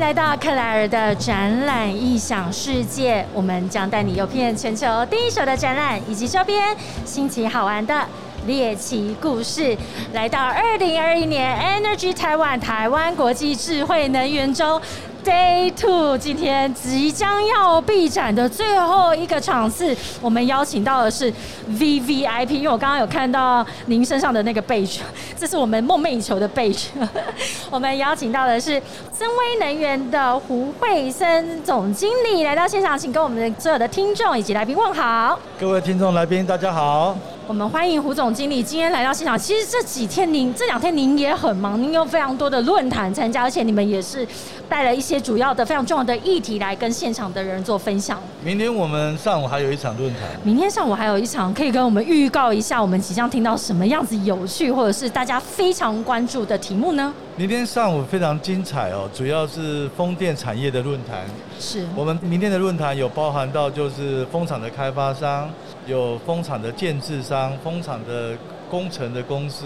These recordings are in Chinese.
来到克莱尔的展览异想世界，我们将带你游遍全球第一手的展览以及周边新奇好玩的猎奇故事。来到二零二一年 Energy Taiwan 台湾国际智慧能源周。Day Two，今天即将要闭展的最后一个场次，我们邀请到的是 V V I P，因为我刚刚有看到您身上的那个 badge，这是我们梦寐以求的 badge。我们邀请到的是森威能源的胡慧生总经理来到现场，请跟我们所有的听众以及来宾问好。各位听众来宾，大家好。我们欢迎胡总经理今天来到现场。其实这几天您这两天您也很忙，您有非常多的论坛参加，而且你们也是带了一些主要的、非常重要的议题来跟现场的人做分享。明天我们上午还有一场论坛。明天上午还有一场，可以跟我们预告一下，我们即将听到什么样子有趣或者是大家非常关注的题目呢？明天上午非常精彩哦，主要是风电产业的论坛。是我们明天的论坛有包含到就是风场的开发商，有风场的建制商，风场的工程的公司，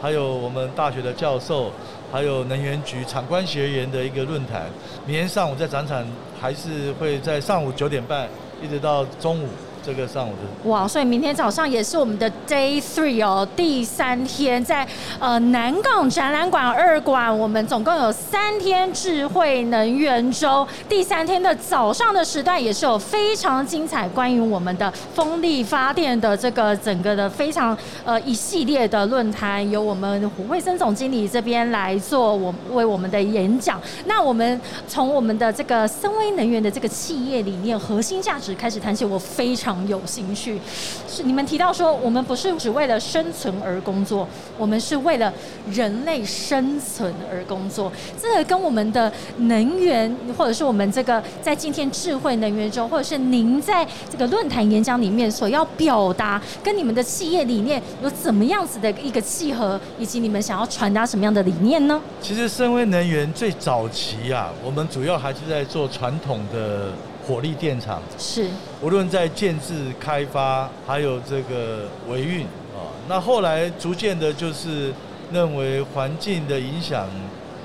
还有我们大学的教授，还有能源局厂官学员的一个论坛。明天上午在展场还是会在上午九点半一直到中午。这个上午的哇，所以明天早上也是我们的 Day Three 哦，第三天在呃南港展览馆二馆，我们总共有三天智慧能源周。第三天的早上的时段也是有非常精彩，关于我们的风力发电的这个整个的非常呃一系列的论坛，由我们胡慧生总经理这边来做我为我们的演讲。那我们从我们的这个森威能源的这个企业理念核心价值开始谈起，我非常。有兴趣，是你们提到说，我们不是只为了生存而工作，我们是为了人类生存而工作。这个跟我们的能源，或者是我们这个在今天智慧能源中，或者是您在这个论坛演讲里面所要表达，跟你们的企业理念有怎么样子的一个契合，以及你们想要传达什么样的理念呢？其实，深威能源最早期啊，我们主要还是在做传统的。火力电厂。是，无论在建制、开发，还有这个维运啊，那后来逐渐的，就是认为环境的影响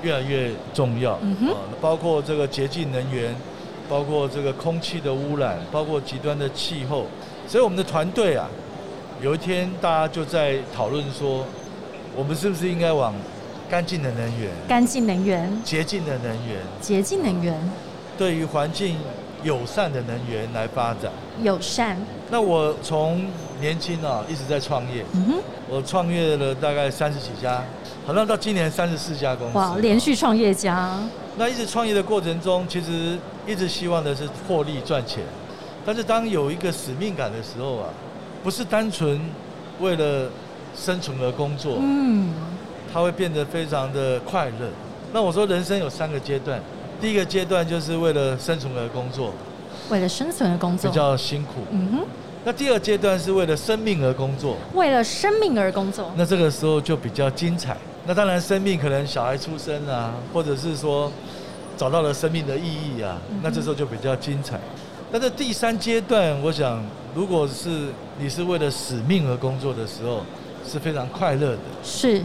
越来越重要，啊，包括这个洁净能源，包括这个空气的污染，包括极端的气候，所以我们的团队啊，有一天大家就在讨论说，我们是不是应该往干净的能源、干净能源、洁净的能源、洁净能源，对于环境。友善的能源来发展，友善。那我从年轻啊一直在创业，嗯哼，我创业了大概三十几家，好像到今年三十四家公司。哇，连续创业家。那一直创业的过程中，其实一直希望的是获利赚钱，但是当有一个使命感的时候啊，不是单纯为了生存而工作，嗯，它会变得非常的快乐。那我说人生有三个阶段。第一个阶段就是为了生存而工作，为了生存而工作比较辛苦。嗯哼。那第二阶段是为了生命而工作，为了生命而工作。那这个时候就比较精彩。那当然，生命可能小孩出生啊，或者是说找到了生命的意义啊，那这时候就比较精彩。但是第三阶段，我想，如果是你是为了使命而工作的时候，是非常快乐的。是。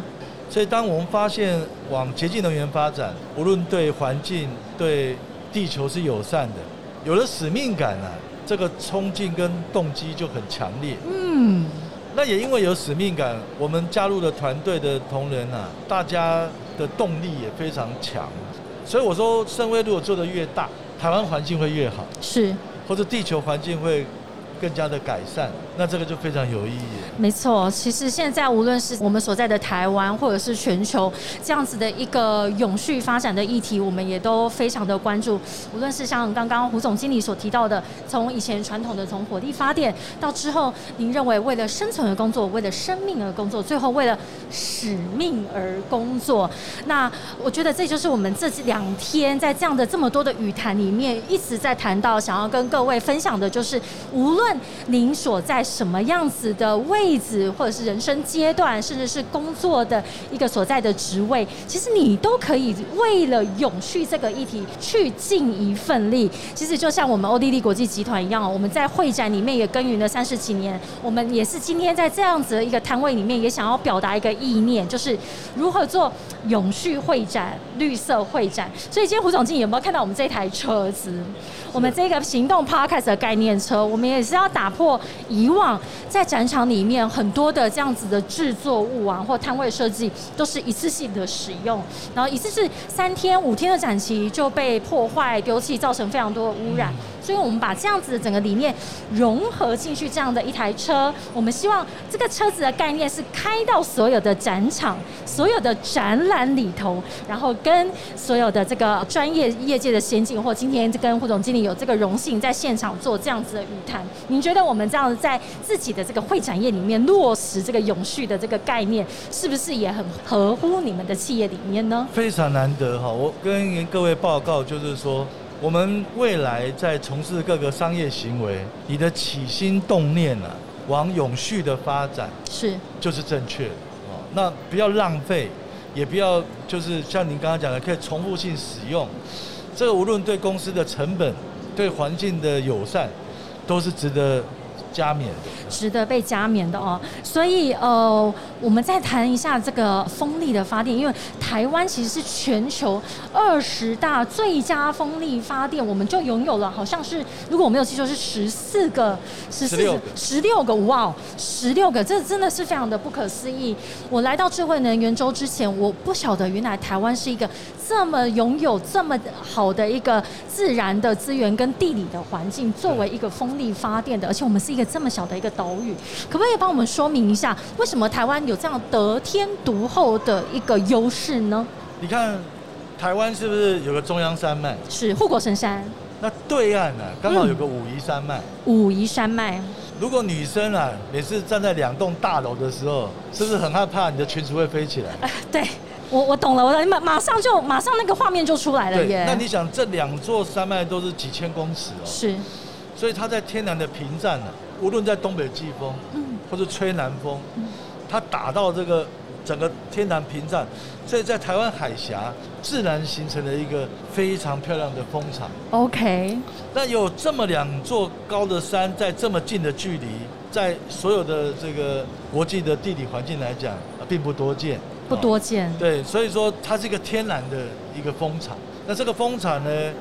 所以，当我们发现往洁净能源发展，无论对环境、对地球是友善的，有了使命感啊，这个冲劲跟动机就很强烈。嗯，那也因为有使命感，我们加入了团队的同仁啊，大家的动力也非常强。所以我说，深威如果做得越大，台湾环境会越好，是，或者地球环境会。更加的改善，那这个就非常有意义。没错，其实现在无论是我们所在的台湾，或者是全球这样子的一个永续发展的议题，我们也都非常的关注。无论是像刚刚胡总经理所提到的，从以前传统的从火力发电，到之后您认为为了生存而工作，为了生命而工作，最后为了使命而工作。那我觉得这就是我们这两天在这样的这么多的语坛里面一直在谈到，想要跟各位分享的，就是无论您所在什么样子的位置，或者是人生阶段，甚至是工作的一个所在的职位，其实你都可以为了永续这个议题去尽一份力。其实就像我们欧地利国际集团一样，我们在会展里面也耕耘了三十几年，我们也是今天在这样子的一个摊位里面，也想要表达一个意念，就是如何做永续会展、绿色会展。所以今天胡总经理有没有看到我们这台车子？我们这个行动 Podcast 的概念车，我们也是要打破以往在展场里面很多的这样子的制作物啊，或摊位设计都是一次性的使用，然后一次是三天、五天的展期就被破坏、丢弃，造成非常多的污染。所以我们把这样子的整个理念融合进去，这样的一台车，我们希望这个车子的概念是开到所有的展场、所有的展览里头，然后跟所有的这个专业业界的先进，或今天跟胡总经理有这个荣幸在现场做这样子的语谈。您觉得我们这样子在自己的这个会展业里面落实这个永续的这个概念，是不是也很合乎你们的企业理念呢？非常难得哈，我跟各位报告就是说。我们未来在从事各个商业行为，你的起心动念啊，往永续的发展是就是正确的哦。那不要浪费，也不要就是像您刚刚讲的，可以重复性使用。这个无论对公司的成本，对环境的友善，都是值得。加冕的，值得被加冕的哦。所以呃，我们再谈一下这个风力的发电，因为台湾其实是全球二十大最佳风力发电，我们就拥有了，好像是如果我没有记错是十四个，十四十六个，哇，十六个，这真的是非常的不可思议。我来到智慧能源周之前，我不晓得原来台湾是一个这么拥有这么好的一个自然的资源跟地理的环境，作为一个风力发电的，而且我们是一个。这么小的一个岛屿，可不可以帮我们说明一下，为什么台湾有这样得天独厚的一个优势呢？你看，台湾是不是有个中央山脉？是护国神山。那对岸呢，刚好有个武夷山脉。武夷山脉。如果女生啊，每次站在两栋大楼的时候，是不是很害怕你的裙子会飞起来？对，我我懂了，我马马上就马上那个画面就出来了耶。那你想，这两座山脉都是几千公尺哦。是。所以它在天然的屏障呢。无论在东北季风，嗯或者吹南风，它打到这个整个天然屏障，所以在台湾海峡自然形成了一个非常漂亮的风场。OK，那有这么两座高的山在这么近的距离，在所有的这个国际的地理环境来讲，并不多见，不多见。对，所以说它是一个天然的一个风场。那这个风场呢，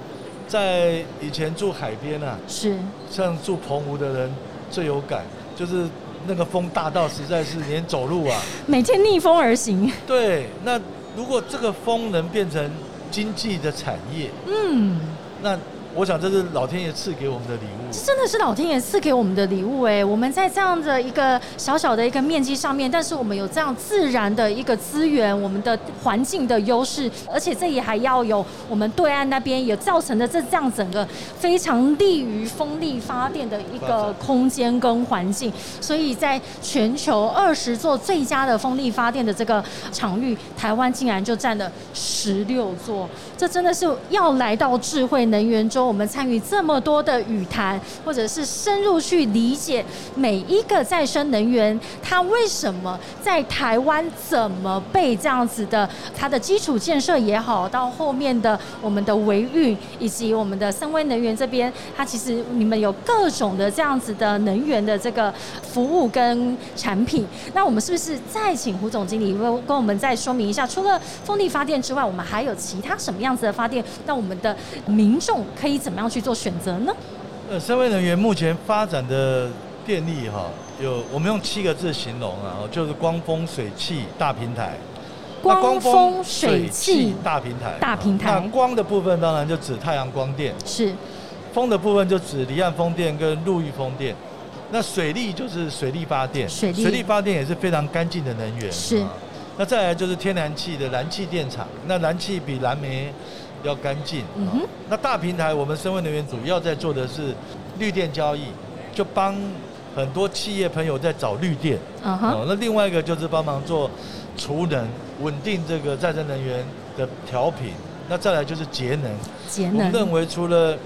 在以前住海边啊，是像住澎湖的人。最有感就是那个风大到实在是连走路啊，每天逆风而行。对，那如果这个风能变成经济的产业，嗯，那。我想这是老天爷赐给我们的礼物，这真的是老天爷赐给我们的礼物哎！我们在这样的一个小小的一个面积上面，但是我们有这样自然的一个资源，我们的环境的优势，而且这里还要有我们对岸那边也造成的这这样整个非常利于风力发电的一个 空间跟环境，所以在全球二十座最佳的风力发电的这个场域，台湾竟然就占了十六座，这真的是要来到智慧能源中。我们参与这么多的语谈，或者是深入去理解每一个再生能源，它为什么在台湾怎么被这样子的，它的基础建设也好，到后面的我们的维运以及我们的深威能源这边，它其实你们有各种的这样子的能源的这个服务跟产品。那我们是不是再请胡总经理跟跟我们再说明一下，除了风力发电之外，我们还有其他什么样子的发电，让我们的民众可以。可以怎么样去做选择呢？呃，社会能源目前发展的电力哈，有我们用七个字形容啊，就是光风水气大平台。光风水气大平台。大平台。那光的部分当然就指太阳光电。是。风的部分就指离岸风电跟陆域风电。那水利就是水利发电。水利。水力发电也是非常干净的能源。是。那再来就是天然气的燃气电厂。那燃气比燃煤。要干净。嗯哼。那大平台，我们深威能源主要在做的是绿电交易，就帮很多企业朋友在找绿电。嗯哼。那另外一个就是帮忙做储能，稳定这个再生能源的调频。那再来就是节能。节能。我认为除了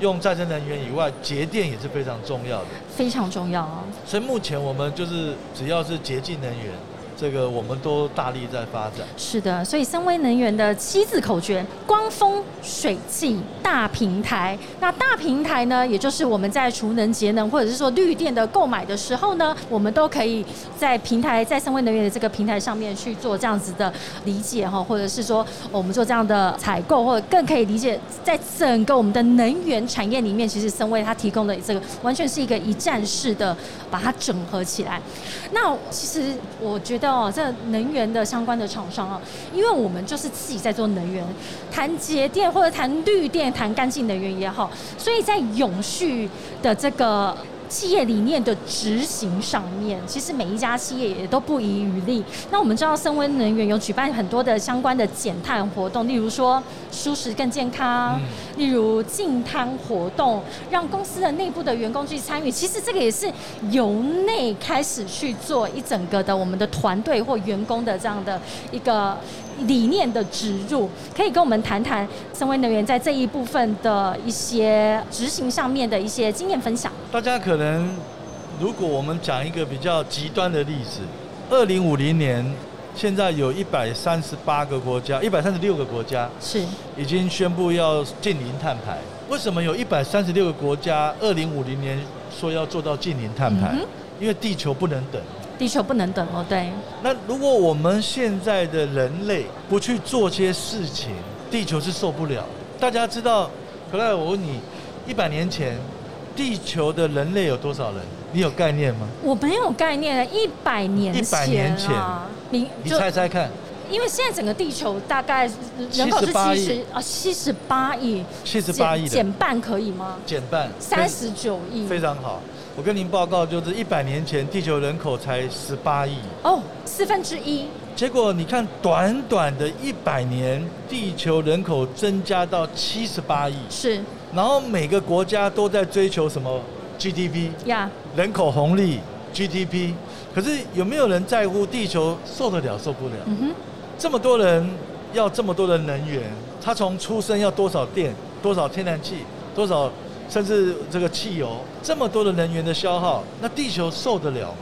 用再生能源以外，节电也是非常重要的。非常重要啊。所以目前我们就是只要是洁净能源。这个我们都大力在发展。是的，所以森威能源的七字口诀：光、风、水、气、大平台。那大平台呢，也就是我们在储能、节能或者是说绿电的购买的时候呢，我们都可以在平台，在森威能源的这个平台上面去做这样子的理解哈，或者是说我们做这样的采购，或者更可以理解，在整个我们的能源产业里面，其实森威它提供的这个完全是一个一站式的把它整合起来。那其实我觉得。哦，这能源的相关的厂商啊，因为我们就是自己在做能源，谈节电或者谈绿电、谈干净能源也好，所以在永续的这个。企业理念的执行上面，其实每一家企业也都不遗余力。那我们知道，森温能源有举办很多的相关的减碳活动，例如说舒适更健康，例如净滩活动，让公司的内部的员工去参与。其实这个也是由内开始去做一整个的我们的团队或员工的这样的一个。理念的植入，可以跟我们谈谈森威能源在这一部分的一些执行上面的一些经验分享。大家可能，如果我们讲一个比较极端的例子，二零五零年，现在有一百三十八个国家，一百三十六个国家是已经宣布要近零碳排。为什么有一百三十六个国家二零五零年说要做到近零碳排？因为地球不能等。地球不能等哦，对。那如果我们现在的人类不去做些事情，地球是受不了。大家知道，可来我问你，一百年前，地球的人类有多少人？你有概念吗？我没有概念。一百年前，一百年前，你你猜猜看。因为现在整个地球大概人口是七十啊，七十八亿，七十八亿减半可以吗？减半，三十九亿，非常好。我跟您报告，就是一百年前地球人口才十八亿哦，四分之一。结果你看，短短的一百年，地球人口增加到七十八亿。是。然后每个国家都在追求什么 GDP 呀？人口红利 GDP。可是有没有人在乎地球受得了受不了？嗯哼。这么多人要这么多的能源，他从出生要多少电、多少天然气、多少？甚至这个汽油这么多的能源的消耗，那地球受得了吗？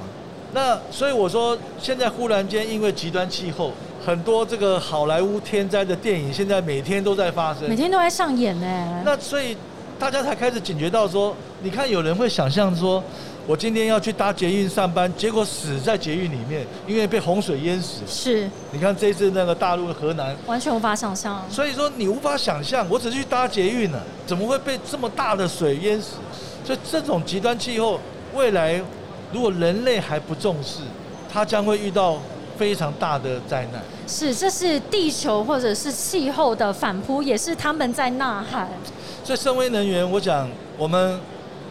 那所以我说，现在忽然间因为极端气候，很多这个好莱坞天灾的电影，现在每天都在发生，每天都在上演呢。那所以大家才开始警觉到说，你看有人会想象说。我今天要去搭捷运上班，结果死在捷运里面，因为被洪水淹死。是，你看这次那个大陆的河南，完全无法想象。所以说你无法想象，我只是去搭捷运了，怎么会被这么大的水淹死？所以这种极端气候，未来如果人类还不重视，它将会遇到非常大的灾难。是，这是地球或者是气候的反扑，也是他们在呐喊。所以，深威能源，我想我们。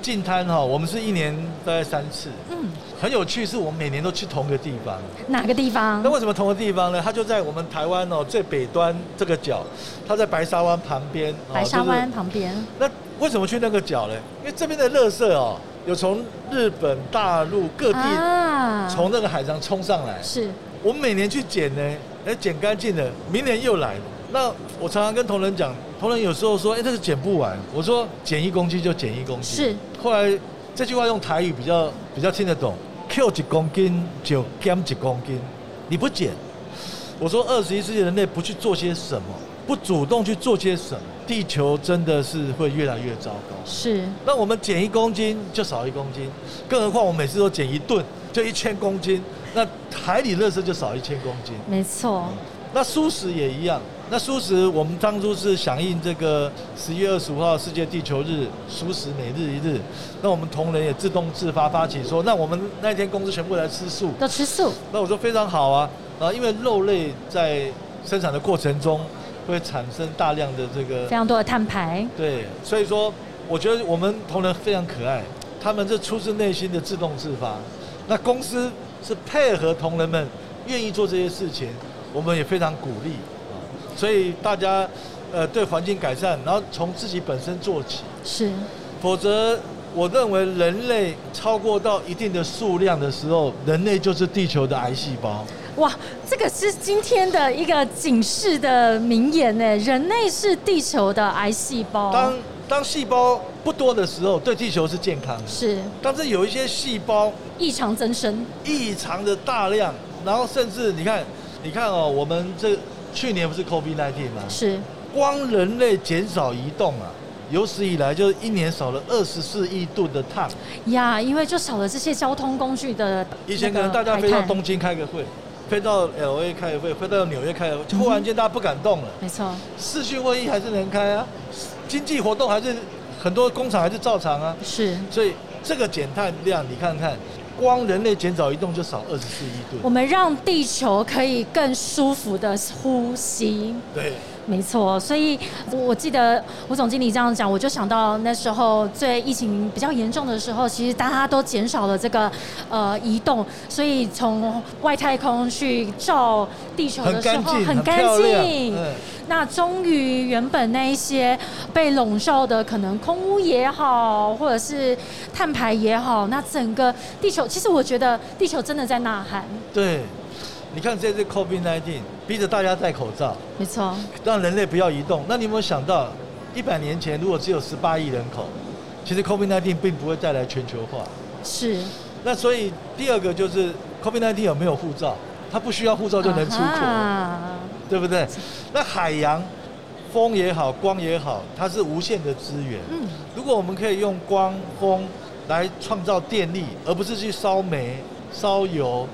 进滩哈，我们是一年大概三次。嗯，很有趣，是我们每年都去同一个地方。哪个地方？那为什么同个地方呢？它就在我们台湾哦最北端这个角，它在白沙湾旁边。白沙湾旁边。那为什么去那个角呢？因为这边的垃圾哦，有从日本、大陆各地从那个海上冲上来。是。我们每年去捡呢，哎，捡干净了，明年又来。那我常常跟同仁讲，同仁有时候说，哎，这个减不完。我说，减一公斤就减一公斤。是。后来这句话用台语比较比较听得懂，Q 几公斤就减几公斤，你不减。我说，二十一世纪人类不去做些什么，不主动去做些什么，地球真的是会越来越糟糕。是。那我们减一公斤就少一公斤，更何况我每次都减一吨，就一千公斤，那海里垃圾就少一千公斤。没错。那素食也一样。那素食，我们当初是响应这个十一月二十五号世界地球日，素食每日一日。那我们同仁也自动自发发起说，那我们那一天公司全部来吃素，都吃素。那我说非常好啊，啊，因为肉类在生产的过程中会产生大量的这个非常多的碳排。对，所以说我觉得我们同仁非常可爱，他们是出自内心的自动自发。那公司是配合同仁们愿意做这些事情，我们也非常鼓励。所以大家，呃，对环境改善，然后从自己本身做起。是。否则，我认为人类超过到一定的数量的时候，人类就是地球的癌细胞。哇，这个是今天的一个警示的名言呢。人类是地球的癌细胞。当当细胞不多的时候，对地球是健康的。是。但是有一些细胞异常增生，异常的大量，然后甚至你看，你看哦，我们这去年不是 COVID-19 吗？是。光人类减少移动啊，有史以来就是一年少了二十四亿吨的碳。呀，因为就少了这些交通工具的。以前可能大家飞到东京开个会。飞到 L A 开个会，飞到纽约开个会，突然间大家不敢动了。没错，视讯会议还是能开啊，经济活动还是很多工厂还是照常啊。是，所以这个减碳量，你看看，光人类减少移动就少二十四亿吨。我们让地球可以更舒服的呼吸。对。没错，所以我记得吴总经理这样讲，我就想到那时候最疫情比较严重的时候，其实大家都减少了这个呃移动，所以从外太空去照地球的时候很干净。那终于原本那一些被笼罩的可能空污也好，或者是碳排也好，那整个地球其实我觉得地球真的在呐喊。对。你看这次 COVID-19 逼着大家戴口罩，没错，让人类不要移动。那你有没有想到，一百年前如果只有十八亿人口，其实 COVID-19 并不会带来全球化。是。那所以第二个就是 COVID-19 有没有护照？它不需要护照就能出国，对不对？那海洋，风也好，光也好，它是无限的资源。嗯。如果我们可以用光、风来创造电力，而不是去烧煤、烧油，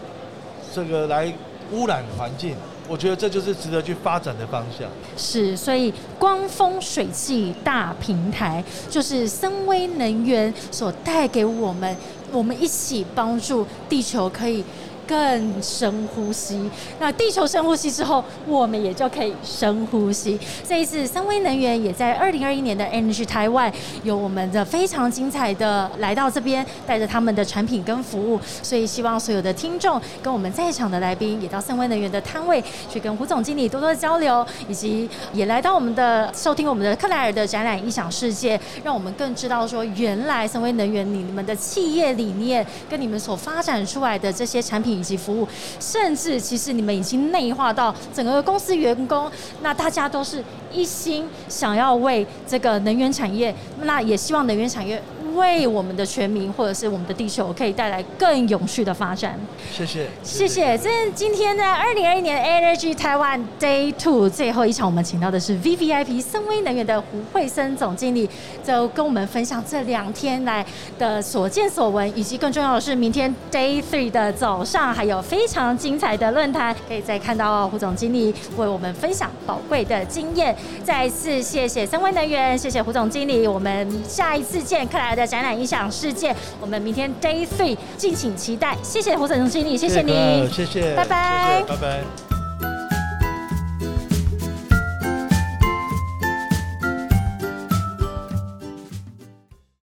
这个来。污染环境，我觉得这就是值得去发展的方向。是，所以光风水气大平台就是森威能源所带给我们，我们一起帮助地球可以。更深呼吸，那地球深呼吸之后，我们也就可以深呼吸。这一次，三威能源也在二零二一年的 Energy 台湾有我们的非常精彩的来到这边，带着他们的产品跟服务。所以希望所有的听众跟我们在场的来宾，也到三威能源的摊位去跟胡总经理多多交流，以及也来到我们的收听我们的克莱尔的展览异想世界，让我们更知道说，原来三威能源你们的企业理念跟你们所发展出来的这些产品。以及服务，甚至其实你们已经内化到整个公司员工，那大家都是一心想要为这个能源产业，那也希望能源产业。为我们的全民或者是我们的地球，可以带来更永续的发展。谢谢，谢谢。这今天呢二零二一年 Energy Taiwan Day Two 最后一场，我们请到的是 V V I P 森威能源的胡慧森总经理，就跟我们分享这两天来的所见所闻，以及更重要的是，明天 Day Three 的早上还有非常精彩的论坛，可以再看到胡总经理为我们分享宝贵的经验。再一次谢谢森威能源，谢谢胡总经理，我们下一次见，克莱的展览影响世界，我们明天 Day Three 敬请期待。谢谢胡总经理，谢谢你，谢谢，拜拜，拜拜。